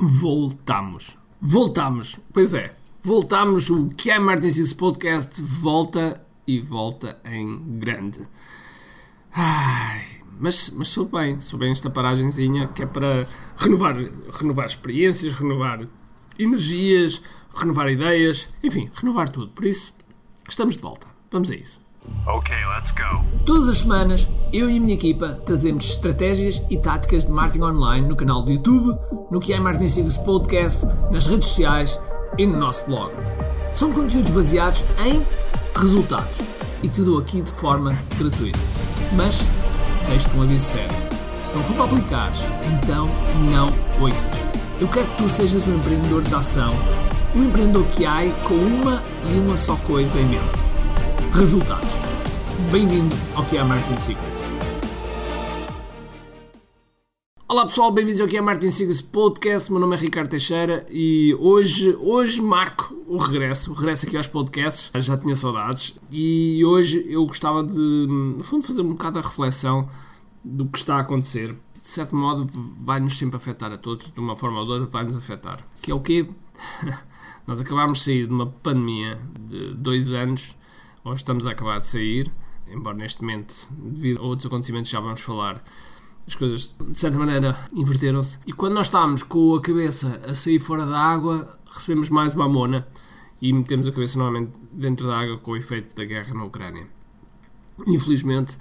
voltamos. Voltamos. Pois é, voltamos. O que é Six Podcast volta e volta em grande. Ai, mas, mas sou bem, sou bem esta paragenzinha que é para renovar, renovar experiências, renovar energias, renovar ideias, enfim, renovar tudo. Por isso, estamos de volta. Vamos a isso. Okay, let's go. Todas as semanas, eu e a minha equipa trazemos estratégias e táticas de marketing online no canal do YouTube, no que é Marketing Secrets Podcast, nas redes sociais e no nosso blog. São conteúdos baseados em resultados e te dou aqui de forma gratuita. Mas deixo-te um aviso sério. Se não for para aplicares, então não ouças. Eu quero que tu sejas um empreendedor de ação, um empreendedor que há com uma e uma só coisa em mente resultados. Bem-vindo ao que é a Martin Secrets. Olá pessoal, bem-vindos ao que é a Martin Secrets Podcast. Meu nome é Ricardo Teixeira e hoje, hoje marco o regresso, o regresso aqui aos podcasts. Já tinha saudades e hoje eu gostava de, no fundo, fazer um bocado a reflexão do que está a acontecer. De certo modo, vai-nos sempre afetar a todos, de uma forma ou de outra, vai-nos afetar. Que é o quê? Nós acabámos de sair de uma pandemia de dois anos ou estamos a acabar de sair, embora neste momento, devido a outros acontecimentos já vamos falar, as coisas de certa maneira inverteram-se. E quando nós estamos com a cabeça a sair fora da água, recebemos mais uma mona e metemos a cabeça novamente dentro da água com o efeito da guerra na Ucrânia. Infelizmente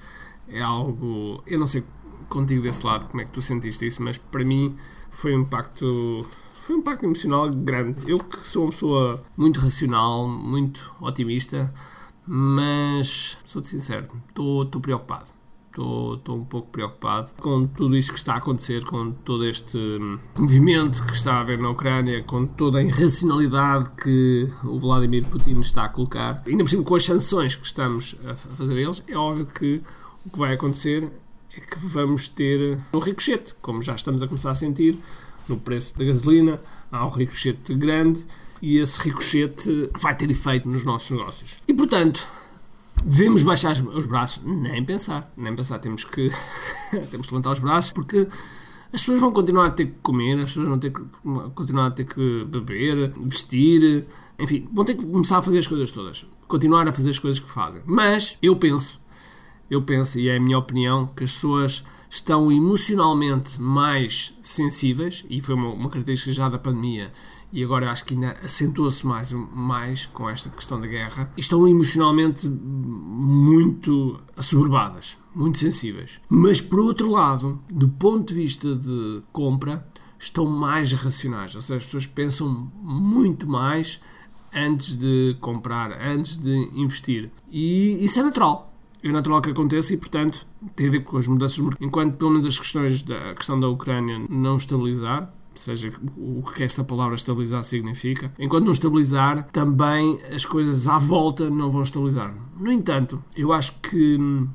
é algo. Eu não sei contigo desse lado como é que tu sentiste isso, mas para mim foi um impacto. Foi um impacto emocional grande. Eu que sou uma pessoa muito racional, muito otimista, mas sou-te sincero, estou preocupado. Estou um pouco preocupado com tudo isto que está a acontecer, com todo este movimento que está a haver na Ucrânia, com toda a irracionalidade que o Vladimir Putin está a colocar, ainda por cima com as sanções que estamos a fazer a eles, é óbvio que o que vai acontecer é que vamos ter um ricochete, como já estamos a começar a sentir, no preço da gasolina, há um ricochete grande e esse ricochete vai ter efeito nos nossos negócios. E portanto, devemos baixar os braços? Nem pensar, nem pensar. Temos que, temos que levantar os braços porque as pessoas vão continuar a ter que comer, as pessoas vão ter que continuar a ter que beber, vestir, enfim, vão ter que começar a fazer as coisas todas. Continuar a fazer as coisas que fazem. Mas eu penso, eu penso, e é a minha opinião, que as pessoas estão emocionalmente mais sensíveis, e foi uma, uma característica já da pandemia, e agora acho que ainda acentua-se mais, mais com esta questão da guerra, estão emocionalmente muito assoberbadas, muito sensíveis. Mas por outro lado, do ponto de vista de compra, estão mais racionais, ou seja, as pessoas pensam muito mais antes de comprar, antes de investir. E isso é natural. É natural que aconteça e, portanto, tem a ver com as mudanças. Enquanto, pelo menos, as questões da questão da Ucrânia não estabilizar, seja o que esta palavra estabilizar significa. Enquanto não estabilizar, também as coisas à volta não vão estabilizar. No entanto, eu acho que hum,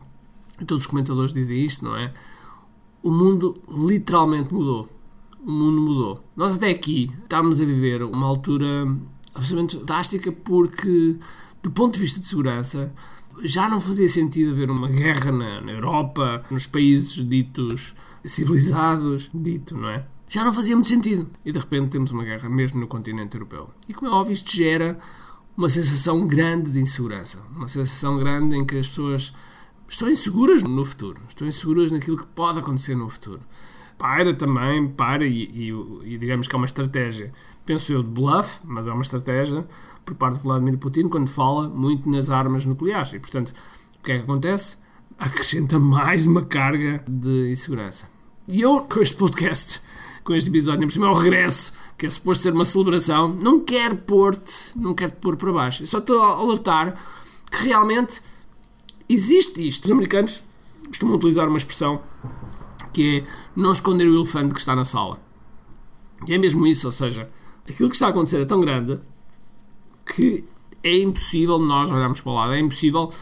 todos os comentadores dizem isto, não é? O mundo literalmente mudou. O mundo mudou. Nós até aqui estamos a viver uma altura absolutamente fantástica porque, do ponto de vista de segurança, já não fazia sentido haver uma guerra na, na Europa, nos países ditos civilizados, dito, não é? Já não fazia muito sentido. E de repente temos uma guerra mesmo no continente europeu. E como é óbvio, isto gera uma sensação grande de insegurança. Uma sensação grande em que as pessoas estão inseguras no futuro. Estão inseguras naquilo que pode acontecer no futuro. Para também, para, e, e, e digamos que é uma estratégia, penso eu, de bluff, mas é uma estratégia por parte de Vladimir Putin quando fala muito nas armas nucleares. E, portanto, o que é que acontece? Acrescenta mais uma carga de insegurança. E eu, com este podcast, com este episódio, por cima é o regresso, que é suposto ser uma celebração, não quero pôr-te, não quero te pôr para baixo. Eu só estou a alertar que realmente existe isto. Os americanos costumam utilizar uma expressão que é não esconder o elefante que está na sala. E é mesmo isso, ou seja, aquilo que está a acontecer é tão grande que é impossível nós olharmos para o lado, é impossível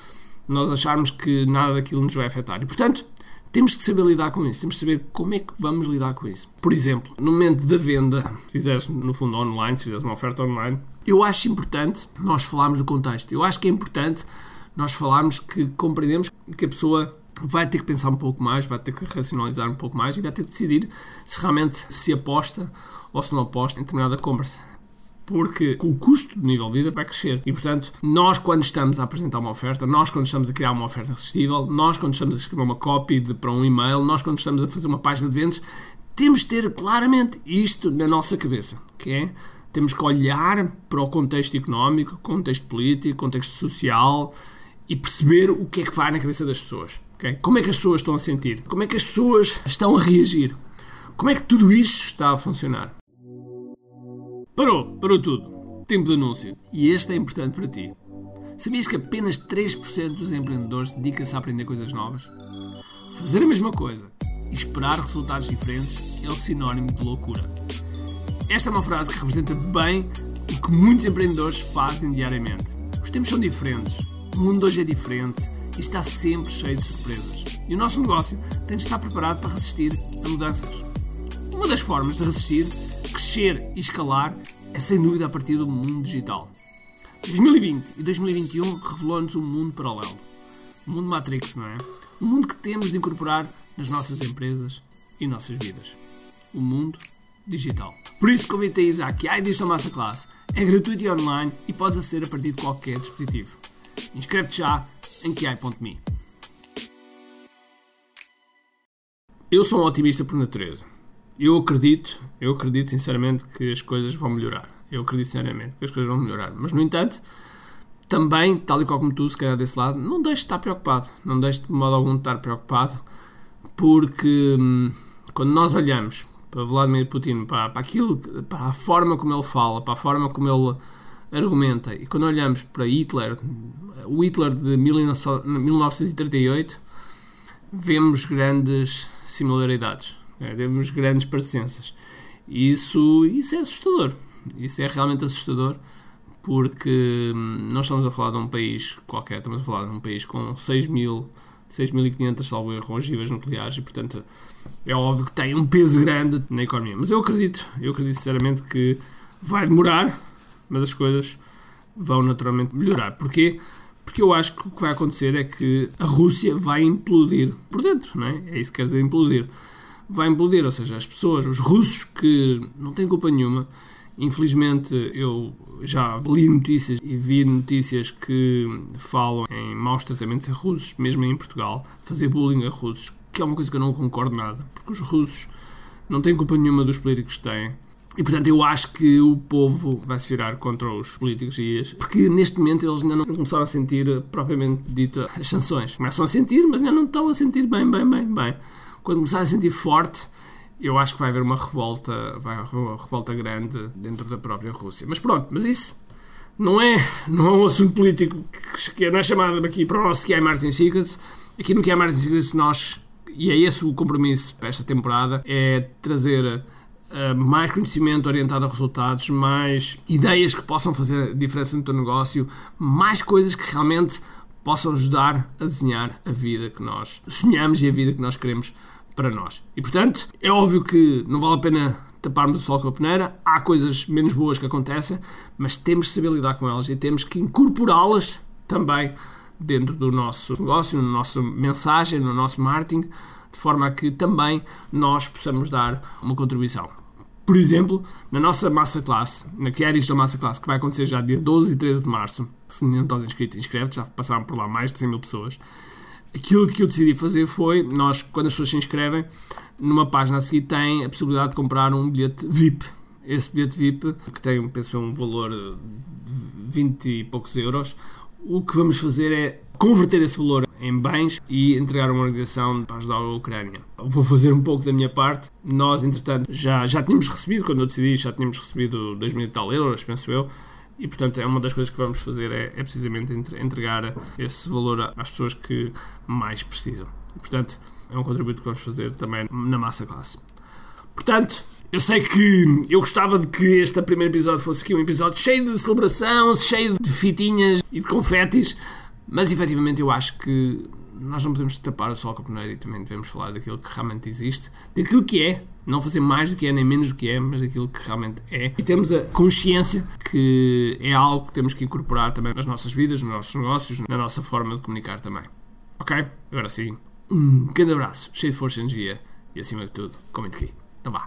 nós acharmos que nada daquilo nos vai afetar. E portanto, temos que saber lidar com isso, temos que saber como é que vamos lidar com isso. Por exemplo, no momento da venda, se fizeres no fundo online, se fizeres uma oferta online, eu acho importante nós falarmos do contexto. Eu acho que é importante nós falarmos que compreendemos que a pessoa vai ter que pensar um pouco mais, vai ter que racionalizar um pouco mais e vai ter que decidir se realmente se aposta ou se não aposta em determinada compra porque o custo do nível de vida vai crescer. E, portanto, nós quando estamos a apresentar uma oferta, nós quando estamos a criar uma oferta irresistível, nós quando estamos a escrever uma copy de, para um e-mail, nós quando estamos a fazer uma página de vendas, temos de ter claramente isto na nossa cabeça, que é temos que olhar para o contexto económico, contexto político, contexto social e perceber o que é que vai na cabeça das pessoas. Okay? Como é que as pessoas estão a sentir? Como é que as pessoas estão a reagir? Como é que tudo isto está a funcionar? Parou, parou tudo. Tempo de anúncio. E este é importante para ti. Sabias que apenas 3% dos empreendedores dedicam-se a aprender coisas novas? Fazer a mesma coisa e esperar resultados diferentes é o sinónimo de loucura. Esta é uma frase que representa bem o que muitos empreendedores fazem diariamente. Os tempos são diferentes, o mundo hoje é diferente e está sempre cheio de surpresas. E o nosso negócio tem de estar preparado para resistir a mudanças. Uma das formas de resistir, crescer e escalar é sem dúvida a partir do mundo digital. 2020 e 2021 revelou-nos um mundo paralelo. Um mundo Matrix, não é? Um mundo que temos de incorporar nas nossas empresas e nossas vidas. O mundo digital. Por isso convido a ir à Digital Masterclass. É gratuito e online e podes aceder a partir de qualquer dispositivo. Inscreve-te já em QI.me. Eu sou um otimista por natureza. Eu acredito, eu acredito sinceramente que as coisas vão melhorar. Eu acredito sinceramente que as coisas vão melhorar. Mas, no entanto, também, tal e qual como tu, se calhar desse lado, não deixes de estar preocupado. Não deixes de modo algum de estar preocupado, porque hum, quando nós olhamos para Vladimir Putin, para, para aquilo, para a forma como ele fala, para a forma como ele argumenta, e quando olhamos para Hitler, o Hitler de 1938, vemos grandes similaridades é, temos grandes parecenças. Isso, isso é assustador. Isso é realmente assustador porque hum, nós estamos a falar de um país qualquer, estamos a falar de um país com 6 mil 6.500 salvo erro ogivas nucleares e portanto é óbvio que tem um peso grande na economia. Mas eu acredito, eu acredito sinceramente que vai demorar, mas as coisas vão naturalmente melhorar. Porquê? Porque eu acho que o que vai acontecer é que a Rússia vai implodir por dentro, não é? É isso que quer dizer implodir vai implodir. Ou seja, as pessoas, os russos que não têm culpa nenhuma, infelizmente eu já li notícias e vi notícias que falam em maus tratamentos a russos, mesmo em Portugal, fazer bullying a russos, que é uma coisa que eu não concordo nada, porque os russos não têm culpa nenhuma dos políticos que têm. E portanto eu acho que o povo vai se virar contra os políticos e as, porque neste momento eles ainda não começaram a sentir propriamente dito as sanções. Começam a sentir, mas ainda não estão a sentir bem, bem, bem, bem quando começar a sentir forte, eu acho que vai haver uma revolta, vai haver uma revolta grande dentro da própria Rússia. Mas pronto, mas isso não é, não é um assunto político que não é chamado aqui para o nosso QI Martin Secrets. Aqui no QI Martin Secrets nós, e é esse o compromisso para esta temporada, é trazer uh, mais conhecimento orientado a resultados, mais ideias que possam fazer diferença no teu negócio, mais coisas que realmente possam ajudar a desenhar a vida que nós sonhamos e a vida que nós queremos para nós. E portanto, é óbvio que não vale a pena taparmos o sol com a peneira, há coisas menos boas que acontecem, mas temos de saber lidar com elas e temos que incorporá-las também dentro do nosso negócio, na nossa mensagem, no nosso marketing, de forma a que também nós possamos dar uma contribuição. Por exemplo, na nossa massa classe, na que é da massa classe, que vai acontecer já dia 12 e 13 de março, se não estás inscrito, inscreve já passaram por lá mais de 100 mil pessoas. Aquilo que eu decidi fazer foi, nós, quando as pessoas se inscrevem, numa página a seguir tem a possibilidade de comprar um bilhete VIP. Esse bilhete VIP, que tem, penso um valor de 20 e poucos euros, o que vamos fazer é converter esse valor em bens e entregar uma organização para ajudar a Ucrânia. Vou fazer um pouco da minha parte. Nós, entretanto, já, já tínhamos recebido, quando eu decidi, já tínhamos recebido 2 mil e tal euros, penso eu. E, portanto, é uma das coisas que vamos fazer é, é precisamente entregar esse valor às pessoas que mais precisam. E, portanto, é um contributo que vamos fazer também na massa classe. Portanto, eu sei que eu gostava de que este primeiro episódio fosse aqui um episódio cheio de celebração, cheio de fitinhas e de confetes, mas efetivamente eu acho que nós não podemos tapar o sol com a peneira e também devemos falar daquilo que realmente existe, daquilo que é, não fazer mais do que é, nem menos do que é, mas daquilo que realmente é. E temos a consciência que é algo que temos que incorporar também nas nossas vidas, nos nossos negócios, na nossa forma de comunicar também. Ok? Agora sim, Um grande abraço, cheio de força e energia e acima de tudo, comente aqui. Então vá.